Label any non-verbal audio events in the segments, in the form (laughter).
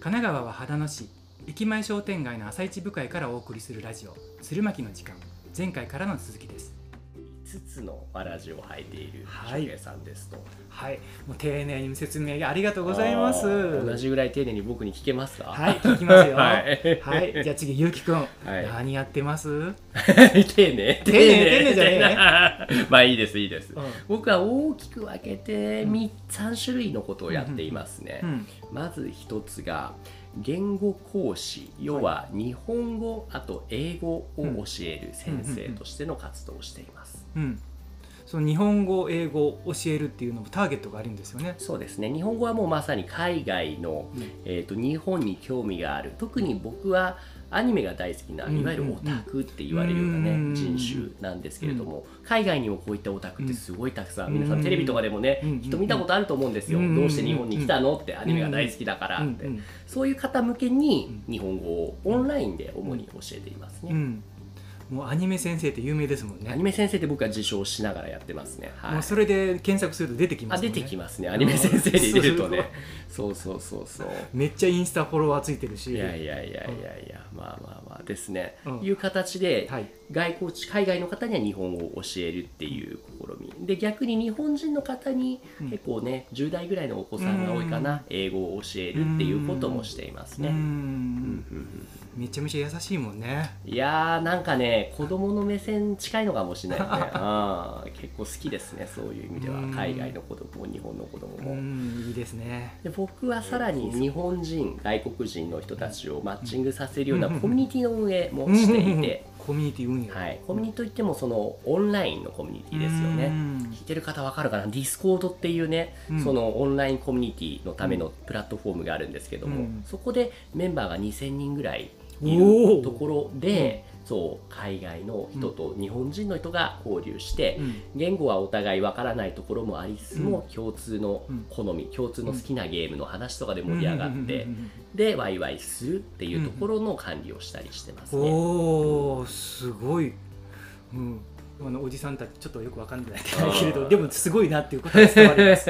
神奈川は秦野市駅前商店街の朝市部会からお送りするラジオ鶴巻の時間前回からの続きです。5つのわらじを履いているはい。翔平さんですと、はい。もう丁寧に説明ありがとうございます。同じぐらい丁寧に僕に聞けますか？はい聞きますよ。(laughs) はい。はい。じゃあ次ゆうきくん、い。何やってます、うん、丁寧。丁寧丁寧じゃねえ。(laughs) まあいいですいいです、うん。僕は大きく分けて3 3種類のことをやっていますね、まず一つが言語講師。要は日本語あと英語を教える先生としての活動をしています、うん、その日本語英語を教えるっていうのもターゲットがあるんですよね。そうですね。日本語はもうまさに海外の、うん。えー、と日本に興味がある特に僕はアニメが大好きな、うんいわゆるオタクって言われるようなね、うん人種なんですけれども、海外にもこういったオタクってすごいたくさん、うん。皆さんテレビとかでもね、うん人見たことあると思うんですよ、うんどうして日本に来たのってアニメが大好きだからって、うんそういう方向けに日本語をオンラインで主に教えていますね、うんもうアニメ先生って有名ですもんね。アニメ先生って僕は自称しながらやってますね、はい。もうそれで検索すると出てきまあすね。出てきますね。アニメ先生で入れるとね。そうそうそうそうめっちゃインスタフォロワーついてるし。いやいやいやいやいや、まあまあまあですね、うん。いう形で、はい。外国海外の方には日本語を教えるっていう試み。で逆に日本人の方にうん。結構ね10代ぐらいのお子さんが多いかな、英語を教えるっていうこともしていますうね、うん。ん。うん。めちゃめちゃ優しいもんね。うんいやーなんかね子供の目線近いのかもしれないね。(laughs) あー結構好きですね。そういう意味では。うん。海外の子供も日本の子供うも、んいいですね。で僕はさらに日本人外国人の人たちをマッチングさせるようなコミュニティの運営もしていて、コミュニティ運営。はい、コミュニティといってもそのオンラインのコミュニティですよね。うん。聞いてる方わかるかな？ Discord っていうね、うん。そのオンラインコミュニティのためのプラットフォームがあるんですけども、うん。そこでメンバーが2000人ぐらいいるところで、そう海外の人と日本人の人が交流して、うん。言語はお互いわからないところもありつつも、う共通のうん。好み共通の好きなゲームの話とかで盛り上がって、うんでワイワイするっていうところの管理をしたりしてますね。おおすごい、うん、あのおじさんたちちょっとよくわかんないけれどでもすごいなっていうことが伝わります。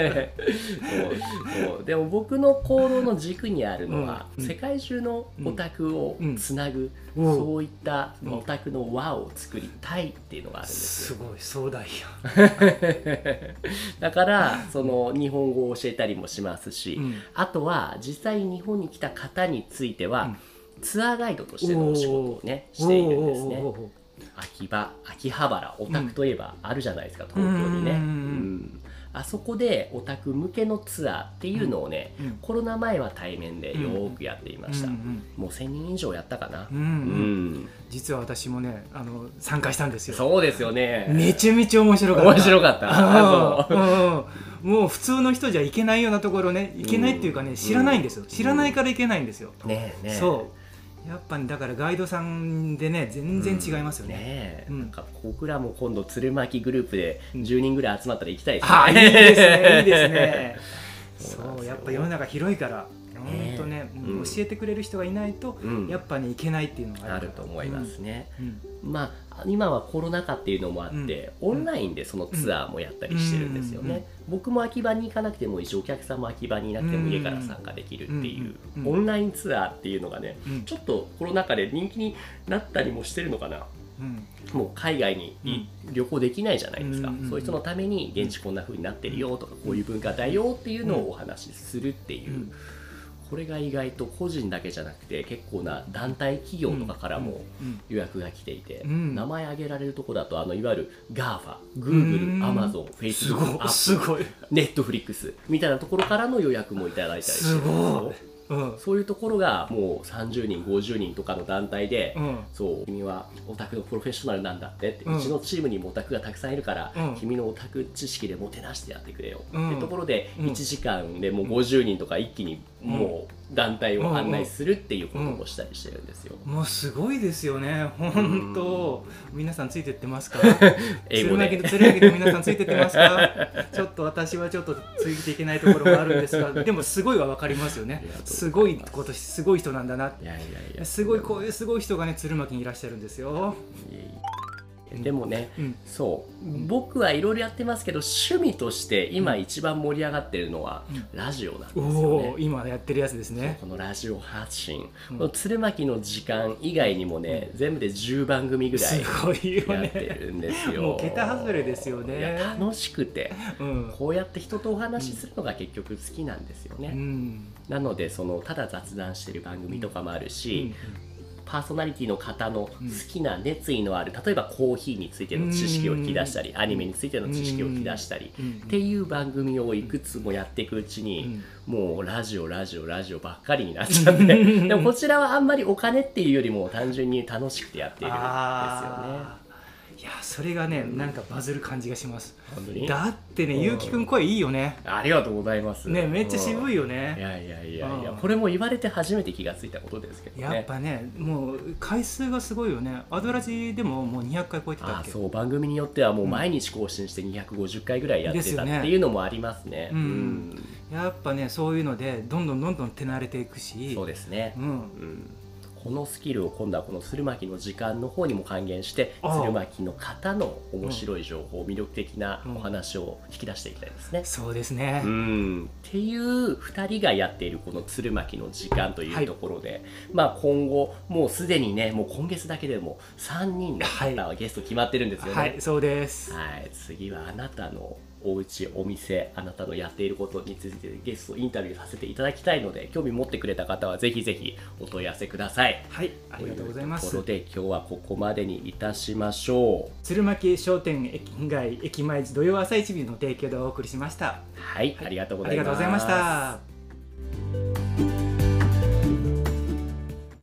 でも僕の行動の軸にあるのは、うん。世界中のオタクをつなぐ、うん。そういったうん。オタクの輪を作りたいっていうのがあるんですよ。すごい壮大や。だからその日本語を教えたりもしますし、うん。あとは実際に日本に来た方については、うん。ツアーガイドとしてのお仕事をねしているんですね秋葉秋葉原オタクといえばあるじゃないですか、東京にね、うん。うん。あそこでオタク向けのツアーっていうのをね、うん。コロナ前は対面でよーくやっていました、うんもう1000人以上やったかな。うんうん。うん。実は私もねあの参加したんですよ。そうですよね。めちゃめちゃ面白かった。面白かった。もう普通の人じゃ行けないようなところね行けないっていうかね、うん知らないんですよ。知らないから行けないんですよ、ねえねえ。そうやっぱりだからガイドさんでね全然違いますよね、うん。なんか僕らも今度鶴巻グループで10人ぐらい集まったら行きたいですね、ああいいですね。(laughs) そう。やっぱ世の中広いから本当ね、うん。うん。教えてくれる人がいないと、うん。やっぱね行けないっていうのがああるると思いますね、うん。まあ今はコロナ禍っていうのもあって、オンラインでそのツアーもやったりしてるんですよね、僕も秋葉に行かなくてもいいしお客さんも秋葉にいなくても家から参加できるっていう、オンラインツアーっていうのがね、うん。ちょっとコロナ禍で人気になったりもしてるのかな。うん。もう海外にい旅行できないじゃないですか、そういう人のために現地こんな風になってるよとかこういう文化だよっていうのをお話しするっていう、うんこれが意外と個人だけじゃなくて結構な団体企業とかからもうん予約が来ていて、うん。名前挙げられるとこだとあのいわゆる GAFA、う Google、ん。Amazon、す Facebook、Apple Netflix みたいなところからの予約もいただいたりしてすごい、うん。そういうところがもう30人50人とかの団体で、うん。そう君はオタクのプロフェッショナルなんだってって、ううんちのチームにもオタクがたくさんいるから、うん。君のオタク知識でもてなしてやってくれよ、うん。ってところでうん。1時間でもう50人とか一気にもう団体を案内するっていうこともしたりしてるんですよ。もうすごいですよね。本当。皆さんついてってますか？(laughs) 英語で。鶴巻の鶴巻の皆さんついてってますか？(laughs) ちょっと私はちょっとついていけないところがあるんですが (laughs) でもすごいは分かりますよね。すすごいことすごい人なんだないやいやいや。すごいこういうすごい人がね鶴巻にいらっしゃるんですよ。いえいえでもね、うん、そう。僕はいろいろやってますけど趣味として今一番盛り上がってるのはラジオなんですよね、今やってるやつですね。このラジオ発信、この鶴巻の時間以外にもね、全部で10番組ぐらいやってるんですよ。もう桁外れですよね。楽しくて、こうやって人とお話しするのが結局好きなんですよね、なのでそのただ雑談してる番組とかもあるし、パーソナリティの方の好きな熱意のある、例えばコーヒーについての知識を引き出したり、アニメについての知識を引き出したり、っていう番組をいくつもやっていくうちに、もうラジオラジオラジオばっかりになっちゃって。(laughs) でもこちらはあんまりお金っていうよりも単純に楽しくてやっているんですよね。いやそれがね、うん、なんかバズる感じがします。だってねゆうきくん声いいよね。ありがとうございます。ねめっちゃ渋いよね。いやいやいやいやこれも言われて初めて気がついたことですけどね。やっぱねもう回数がすごいよね。アドラジでももう200回超えてたっけ？そう番組によってはもう毎日更新して250回ぐらいやってたっていうのもありますね、うん、やっぱねそういうのでどんどんどんどん手慣れていくし。そうですね。うん、うんこのスキルを今度はこの鶴巻の時間の方にも還元して鶴巻の方の面白い情報、うん、魅力的なお話を引き出していきたいですね。うん、そうですね、うん、っていう2人がやっているこの鶴巻の時間というところで、はい、まあ今後もうすでにねもう今月だけでも3人の方はゲスト決まってるんですよね。はい、はい、そうです、はい、次はあなたのお家お店あなたのやっていることについてゲストインタビューさせていただきたいので興味持ってくれた方はぜひぜひお問い合わせください。はいありがとうございます。ところで今日はここまでにいたしましょう。鶴巻商店駅街駅前土曜朝一便の提供でお送りしました。はい、はい、ありがとうございました